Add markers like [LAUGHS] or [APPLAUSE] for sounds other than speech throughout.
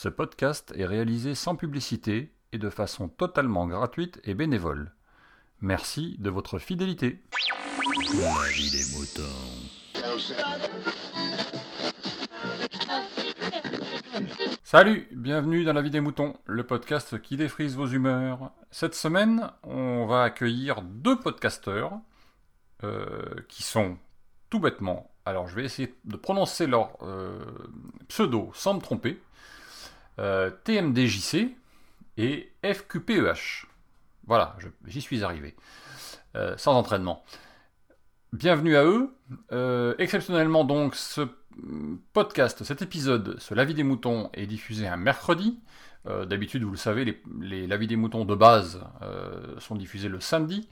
Ce podcast est réalisé sans publicité et de façon totalement gratuite et bénévole. Merci de votre fidélité. Des moutons. Salut, bienvenue dans La vie des moutons, le podcast qui défrise vos humeurs. Cette semaine, on va accueillir deux podcasteurs euh, qui sont tout bêtement, alors je vais essayer de prononcer leur euh, pseudo sans me tromper, euh, TMDJC et FQPEH. Voilà, j'y suis arrivé, euh, sans entraînement. Bienvenue à eux. Euh, exceptionnellement donc, ce podcast, cet épisode sur La vie des moutons est diffusé un mercredi. D'habitude, vous le savez, les, les La vie des moutons de base sont diffusés le samedi.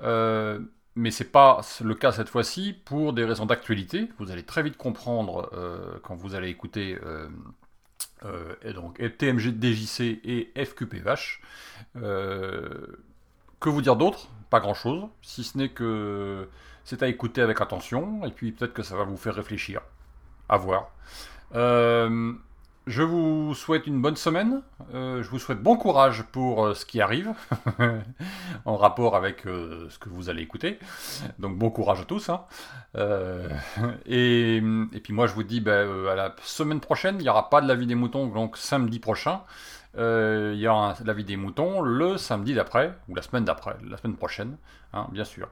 Mais c'est pas le cas cette fois-ci pour des raisons d'actualité. Vous allez très vite comprendre quand vous allez écouter euh, et donc TMGDJC et FQPH. Euh, que vous dire d'autre? Pas grand-chose, si ce n'est que c'est à écouter avec attention, et puis peut-être que ça va vous faire réfléchir. À voir. Euh, je vous souhaite une bonne semaine. Euh, je vous souhaite bon courage pour euh, ce qui arrive, [LAUGHS] en rapport avec euh, ce que vous allez écouter. Donc bon courage à tous. hein. Et, puis moi je vous dis ben, à la semaine prochaine, il n'y aura pas de la vie des moutons, donc samedi prochain. Il y aura un- la vie des moutons le samedi d'après, ou la semaine d'après, la semaine prochaine, hein, bien sûr.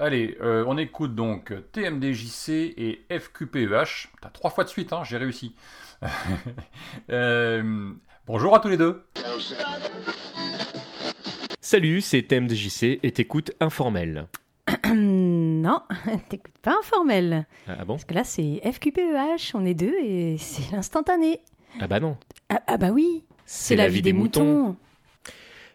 Allez, on écoute donc TMDJC et FQPEH. Putain, trois fois de suite, hein, j'ai réussi. [LAUGHS] Euh, bonjour à tous les deux. Salut, c'est TMDJC et t'écoutes informel. [COUGHS] non, [LAUGHS] t'écoutes pas informel. Ah bon? Parce que là, c'est FQPEH, on est deux et c'est l'instantané. Ah bah non. Ah, ah bah oui, c'est la, vie des moutons.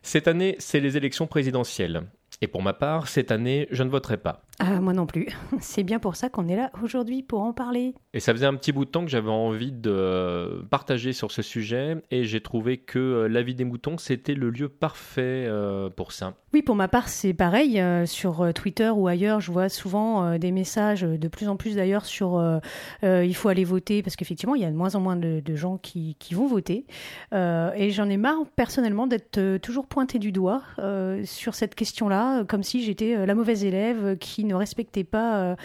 Cette année, c'est les élections présidentielles. Et pour ma part, cette année, je ne voterai pas. Ah, moi non plus. [LAUGHS] C'est bien pour ça qu'on est là aujourd'hui pour en parler. Et ça faisait un petit bout de temps que j'avais envie de euh, partager sur ce sujet et j'ai trouvé que euh, la vie des moutons, c'était le lieu parfait euh, pour ça. Oui, pour ma part, c'est pareil. sur Twitter ou ailleurs, je vois souvent des messages, de plus en plus d'ailleurs, sur euh, euh, il faut aller voter, parce qu'effectivement, il y a de moins en moins de, de gens qui, qui vont voter. Euh, et j'en ai marre, personnellement, d'être toujours pointé du doigt sur cette question-là, comme si j'étais la mauvaise élève euh, ne respectait pas euh,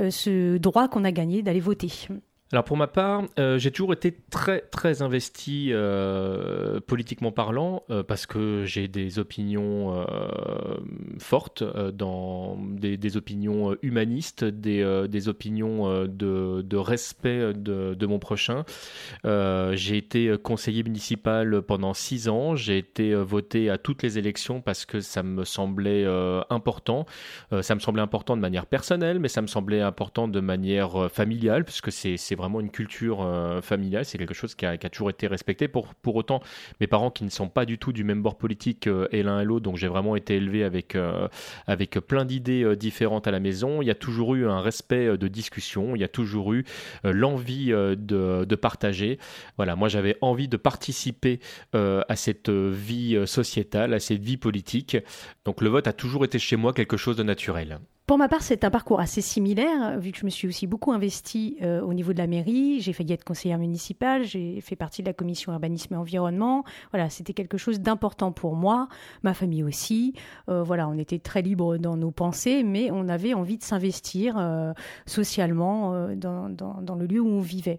euh, ce droit qu'on a gagné d'aller voter. Alors pour ma part, euh, j'ai toujours été très très investi euh, politiquement parlant euh, parce que j'ai des opinions fortes, dans des, opinions humanistes, des, des opinions de, de respect de, de mon prochain. J'ai été conseiller municipal pendant six ans. J'ai été voté à toutes les élections parce que ça me semblait important. Ça me semblait important de manière personnelle, mais ça me semblait important de manière familiale, puisque c'est vraiment une culture euh, familiale. C'est quelque chose qui a, toujours été respecté. Pour, pour autant, mes parents qui ne sont pas du tout du même bord politique euh, et l'un et l'autre, donc j'ai vraiment été élevé avec, euh, avec plein d'idées différentes à la maison. Il y a toujours eu un respect de discussion, il y a toujours eu l'envie de, de partager. Voilà, moi j'avais envie de participer à cette vie sociétale, à cette vie politique. Donc le vote a toujours été chez moi quelque chose de naturel. Pour ma part, c'est un parcours assez similaire, vu que je me suis aussi beaucoup investie euh, au niveau de la mairie. J'ai failli être conseillère municipale, j'ai fait partie de la commission urbanisme et environnement. Voilà, c'était quelque chose d'important pour moi, ma famille aussi. Euh, voilà, on était très libre dans nos pensées, mais on avait envie de s'investir euh, socialement euh, dans, dans- le lieu où on vivait.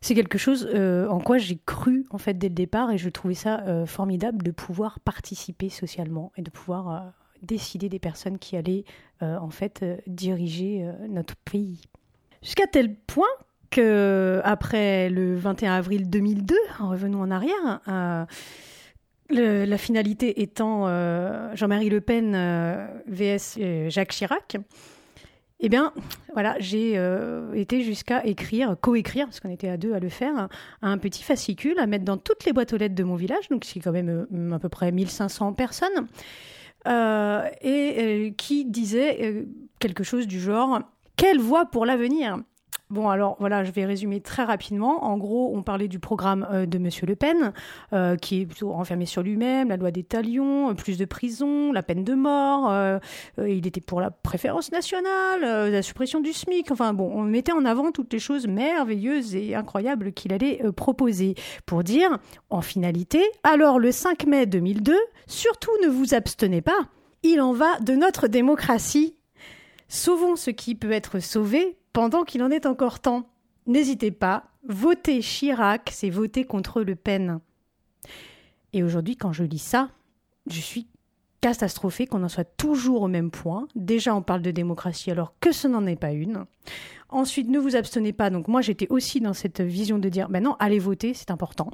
C'est quelque chose euh, en quoi j'ai cru en fait dès le départ et je trouvais ça euh, formidable de pouvoir participer socialement et de pouvoir euh, décider des personnes qui allaient euh, en fait euh, diriger euh, notre pays. Jusqu'à tel point que après le 21 avril 2002, revenons en arrière, la finalité étant Jean-Marie Le Pen vs euh, Jacques Chirac. Eh bien, voilà, j'ai été jusqu'à écrire, co-écrire, parce qu'on était à deux à le faire, un petit fascicule à mettre dans toutes les boîtes aux lettres de mon village, donc c'est quand même à peu près 1500 personnes, et euh, qui disait euh, quelque chose du genre Quelle voie pour l'avenir Bon, alors voilà, je vais résumer très rapidement. En gros, on parlait du programme euh, de Monsieur Le Pen, euh, qui est plutôt renfermé sur lui-même, la loi des talions, euh, plus de prison, la peine de mort. il était pour la préférence nationale, la suppression du SMIC. Enfin bon, on mettait en avant toutes les choses merveilleuses et incroyables qu'il allait proposer pour dire, en finalité, alors le 5 mai 2002, surtout ne vous abstenez pas. Il en va de notre démocratie. Sauvons ce qui peut être sauvé pendant qu'il en est encore temps. N'hésitez pas, voter Chirac, c'est voter contre Le Pen. Et aujourd'hui, quand je lis ça, je suis catastrophée qu'on en soit toujours au même point. Déjà, on parle de démocratie alors que ce n'en est pas une. Ensuite, ne vous abstenez pas. Donc moi, j'étais aussi dans cette vision de dire, maintenant, allez voter, c'est important.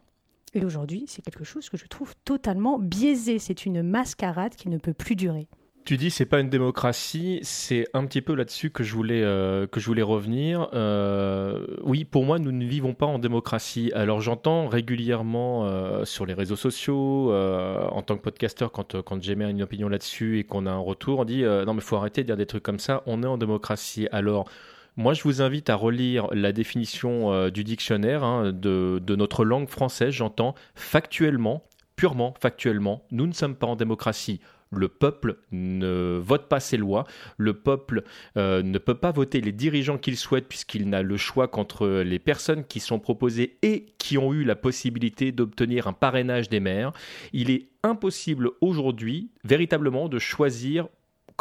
Et aujourd'hui, c'est quelque chose que je trouve totalement biaisé. C'est une mascarade qui ne peut plus durer. Tu dis c'est pas une démocratie, c'est un petit peu là-dessus que je voulais euh, que je voulais revenir. Euh, oui, pour moi, nous ne vivons pas en démocratie. Alors j'entends régulièrement euh, sur les réseaux sociaux, en tant que podcasteur, quand quand j'émets une opinion là-dessus et qu'on a un retour, on dit non mais faut arrêter de dire des trucs comme ça. On est en démocratie. Alors moi, je vous invite à relire la définition du dictionnaire hein, de, de notre langue française. J'entends factuellement, purement factuellement, nous ne sommes pas en démocratie le peuple ne vote pas ses lois, le peuple euh, ne peut pas voter les dirigeants qu'il souhaite puisqu'il n'a le choix qu'entre les personnes qui sont proposées et qui ont eu la possibilité d'obtenir un parrainage des maires. Il est impossible aujourd'hui véritablement de choisir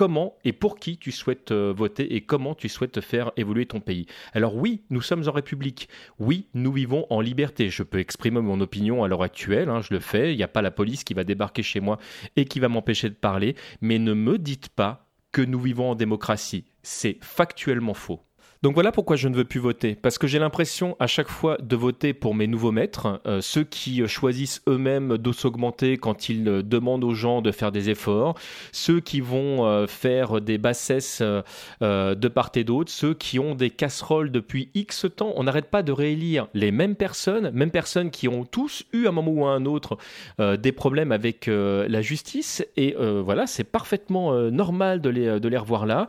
comment et pour qui tu souhaites euh, voter et comment tu souhaites faire évoluer ton pays. Alors oui, nous sommes en République. Oui, nous vivons en liberté. Je peux exprimer mon opinion à l'heure actuelle, hein, je le fais. Il n'y a pas la police qui va débarquer chez moi et qui va m'empêcher de parler. Mais ne me dites pas que nous vivons en démocratie. C'est factuellement faux. Donc voilà pourquoi je ne veux plus voter. Parce que j'ai l'impression à chaque fois de voter pour mes nouveaux maîtres, euh, ceux qui choisissent eux-mêmes de s'augmenter quand ils euh, demandent aux gens de faire des efforts, ceux qui vont euh, faire des bassesses de part et d'autre, ceux qui ont des casseroles depuis X temps. On n'arrête pas de réélire les mêmes personnes, mêmes personnes qui ont tous eu à un moment ou à un autre des problèmes avec la justice. Et voilà, c'est parfaitement normal de les, de les revoir là.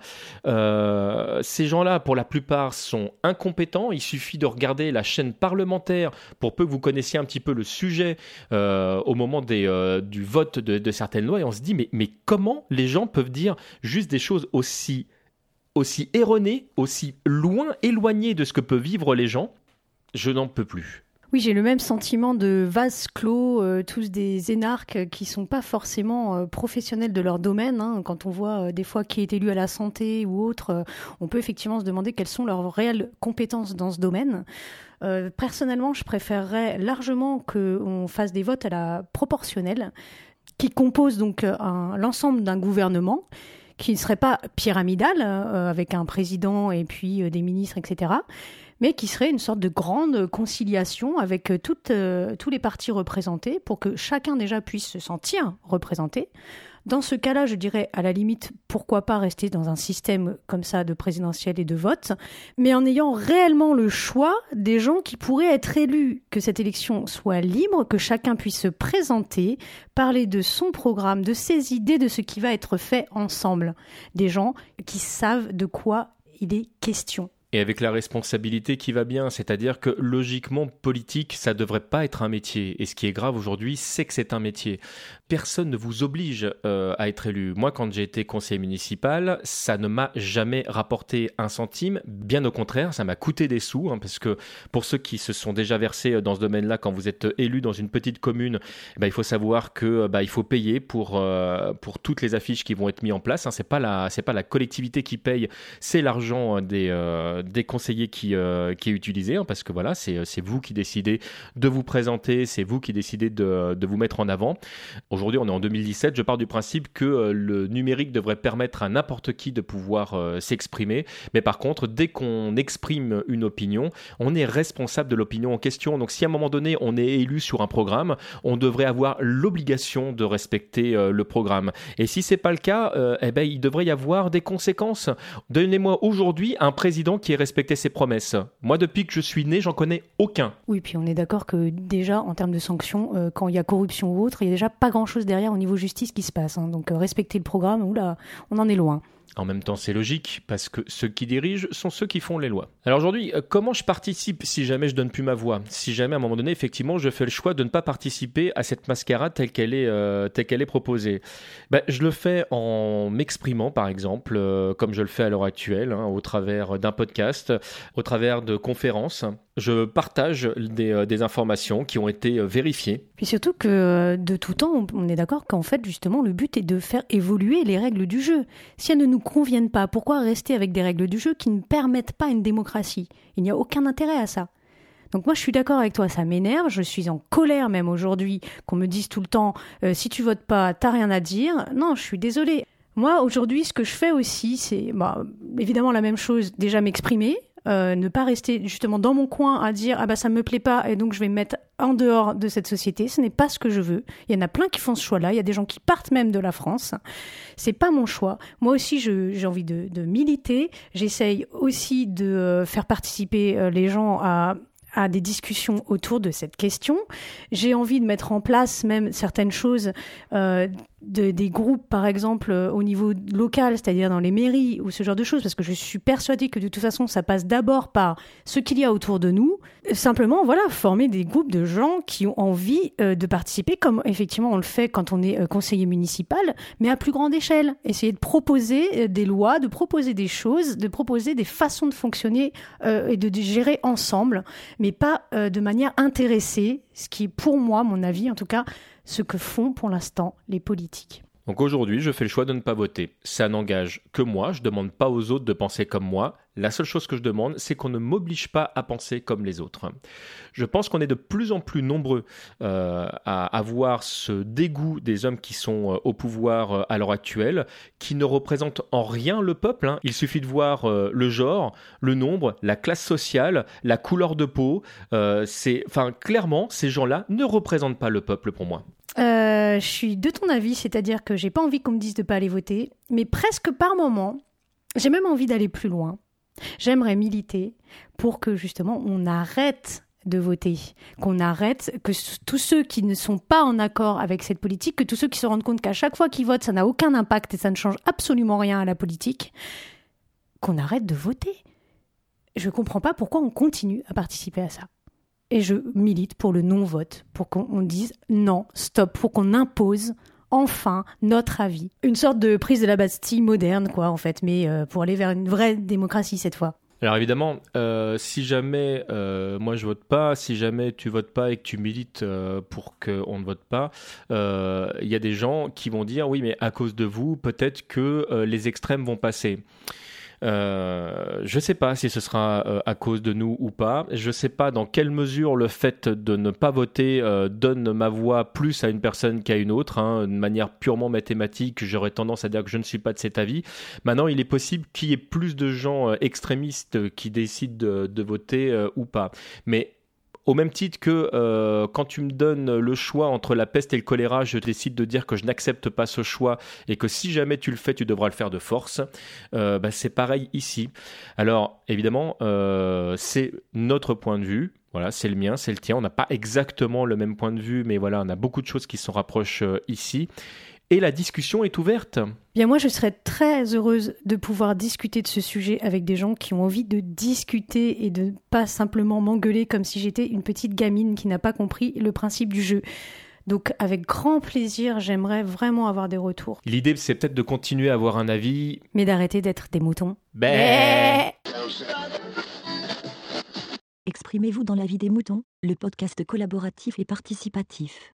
ces gens-là, pour la plupart, sont incompétents. Il suffit de regarder la chaîne parlementaire pour peu que vous connaissiez un petit peu le sujet euh, au moment des, euh, du vote de, certaines lois et on se dit mais, mais comment les gens peuvent dire juste des choses aussi, aussi erronées, aussi loin, éloignées de ce que peuvent vivre les gens? Je n'en peux plus. Oui, j'ai le même sentiment de vase clos, euh, tous des énarques qui sont pas forcément euh, professionnels de leur domaine. Hein. Quand on voit euh, des fois qui est élu à la santé ou autre, on peut effectivement se demander quelles sont leurs réelles compétences dans ce domaine. personnellement, je préférerais largement qu'on fasse des votes à la proportionnelle, qui composent donc l'ensemble d'un gouvernement qui ne serait pas pyramidal, avec un président et puis des ministres, etc., mais qui serait une sorte de grande conciliation avec euh, euh, tous les partis représentés pour que chacun déjà puisse se sentir représenté. Dans ce cas-là, je dirais à la limite, pourquoi pas rester dans un système comme ça de présidentiel et de vote, mais en ayant réellement le choix des gens qui pourraient être élus, que cette élection soit libre, que chacun puisse se présenter, parler de son programme, de ses idées, de ce qui va être fait ensemble. Des gens qui savent de quoi il est question et avec la responsabilité qui va bien, c'est-à-dire que logiquement politique, ça devrait pas être un métier. Et ce qui est grave aujourd'hui, c'est que c'est un métier. Personne ne vous oblige euh, à être élu. Moi, quand j'ai été conseiller municipal, ça ne m'a jamais rapporté un centime. Bien au contraire, ça m'a coûté des sous, hein, parce que pour ceux qui se sont déjà versés dans ce domaine-là, quand vous êtes élu dans une petite commune, eh ben, il faut savoir que bah, il faut payer pour euh, pour toutes les affiches qui vont être mises en place. Hein. C'est pas la c'est pas la collectivité qui paye, c'est l'argent des euh, des conseillers qui, euh, qui est utilisé, hein, parce que voilà, c'est vous qui décidez de vous présenter, c'est vous qui décidez de, vous mettre en avant. Aujourd'hui, on est en 2017, je pars du principe que euh, le numérique devrait permettre à n'importe qui de pouvoir euh, s'exprimer, mais par contre, dès qu'on exprime une opinion, on est responsable de l'opinion en question. Donc si à un moment donné, on est élu sur un programme, on devrait avoir l'obligation de respecter le programme. Et si c'est pas le cas, eh ben, il devrait y avoir des conséquences. Donnez-moi aujourd'hui un président qui respecter ses promesses. Moi, depuis que je suis né, j'en connais aucun. Oui, puis on est d'accord que déjà, en termes de sanctions, euh, quand il y a corruption ou autre, il y a déjà pas grand-chose derrière au niveau justice qui se passe. Hein. Donc, euh, respecter le programme, on en est loin. En même temps, c'est logique, parce que ceux qui dirigent sont ceux qui font les lois. Alors aujourd'hui, euh, comment je participe si jamais je donne plus ma voix? Si jamais à un moment donné, effectivement, je fais le choix de ne pas participer à cette mascarade telle qu'elle est, euh, proposée ben, Je le fais en m'exprimant, par exemple, euh, comme je le fais à l'heure actuelle, hein, au travers d'un podcast, au travers de conférences. Je partage des, des informations qui ont été vérifiées. Puis surtout que de tout temps, on est d'accord qu'en fait, justement, le but est de faire évoluer les règles du jeu. Si elles ne nous conviennent pas, pourquoi rester avec des règles du jeu qui ne permettent pas une démocratie? Il n'y a aucun intérêt à ça. Donc moi je suis d'accord avec toi, ça m'énerve, je suis en colère même aujourd'hui qu'on me dise tout le temps euh, si tu votes pas, t'as rien à dire. Non, je suis désolée. Moi aujourd'hui ce que je fais aussi c'est bah, évidemment la même chose, déjà m'exprimer, euh, ne pas rester justement dans mon coin à dire ah bah ça me plaît pas et donc je vais me mettre en dehors de cette société. Ce n'est pas ce que je veux. Il y en a plein qui font ce choix-là. Il y a des gens qui partent même de la France. C'est pas mon choix. Moi aussi, j'ai envie de, militer. J'essaye aussi de euh, faire participer euh, les gens à des discussions autour de cette question. J'ai envie de mettre en place même certaines choses, de, des groupes par exemple euh, au niveau local, c'est-à-dire dans les mairies ou ce genre de choses, parce que je suis persuadée que de toute façon ça passe d'abord par ce qu'il y a autour de nous. Simplement, voilà, former des groupes de gens qui ont envie euh, de participer, comme effectivement on le fait quand on est euh, conseiller municipal, mais à plus grande échelle. Essayer de proposer des lois, de proposer des choses, de proposer des façons de fonctionner et de, de gérer ensemble mais pas euh, de manière intéressée, ce qui est pour moi, mon avis en tout cas, ce que font pour l'instant les politiques. Donc aujourd'hui, je fais le choix de ne pas voter. Ça n'engage que moi, je ne demande pas aux autres de penser comme moi. La seule chose que je demande, c'est qu'on ne m'oblige pas à penser comme les autres. Je pense qu'on est de plus en plus nombreux euh, à avoir ce dégoût des hommes qui sont euh, au pouvoir euh, à l'heure actuelle, qui ne représentent en rien le peuple. Hein. Il suffit de voir le genre, le nombre, la classe sociale, la couleur de peau. enfin, clairement, ces gens-là ne représentent pas le peuple pour moi. Euh, je suis de ton avis, c'est-à-dire que j'ai pas envie qu'on me dise de pas aller voter, mais presque par moment, j'ai même envie d'aller plus loin. J'aimerais militer pour que justement on arrête de voter, qu'on arrête, que tous ceux qui ne sont pas en accord avec cette politique, que tous ceux qui se rendent compte qu'à chaque fois qu'ils votent, ça n'a aucun impact et ça ne change absolument rien à la politique, qu'on arrête de voter. Je ne comprends pas pourquoi on continue à participer à ça et je milite pour le non-vote, pour qu'on dise non, stop, pour qu'on impose enfin notre avis. Une sorte de prise de la Bastille moderne, quoi, en fait, mais euh, pour aller vers une vraie démocratie cette fois. Alors évidemment, euh, si jamais euh, moi je vote pas, si jamais tu votes pas et que tu milites pour qu'on ne vote pas, il y a des gens qui vont dire oui mais à cause de vous, peut-être que les extrêmes vont passer. Euh, je ne sais pas si ce sera euh, à cause de nous ou pas. Je ne sais pas dans quelle mesure le fait de ne pas voter euh, donne ma voix plus à une personne qu'à une autre. Hein. De manière purement mathématique, j'aurais tendance à dire que je ne suis pas de cet avis. Maintenant, il est possible qu'il y ait plus de gens extrémistes qui décident de, de voter ou pas. Mais au même titre que euh, quand tu me donnes le choix entre la peste et le choléra, je décide de dire que je n'accepte pas ce choix et que si jamais tu le fais, tu devras le faire de force. Euh, bah, c'est pareil ici. Alors évidemment, euh, c'est notre point de vue. Voilà, c'est le mien, c'est le tien. On n'a pas exactement le même point de vue, mais voilà, on a beaucoup de choses qui s'en rapprochent ici et la discussion est ouverte. Bien moi je serais très heureuse de pouvoir discuter de ce sujet avec des gens qui ont envie de discuter et de pas simplement m'engueuler comme si j'étais une petite gamine qui n'a pas compris le principe du jeu. Donc avec grand plaisir, j'aimerais vraiment avoir des retours. L'idée c'est peut-être de continuer à avoir un avis. Mais d'arrêter d'être des moutons. Exprimez-vous dans la vie des moutons, le podcast collaboratif et participatif.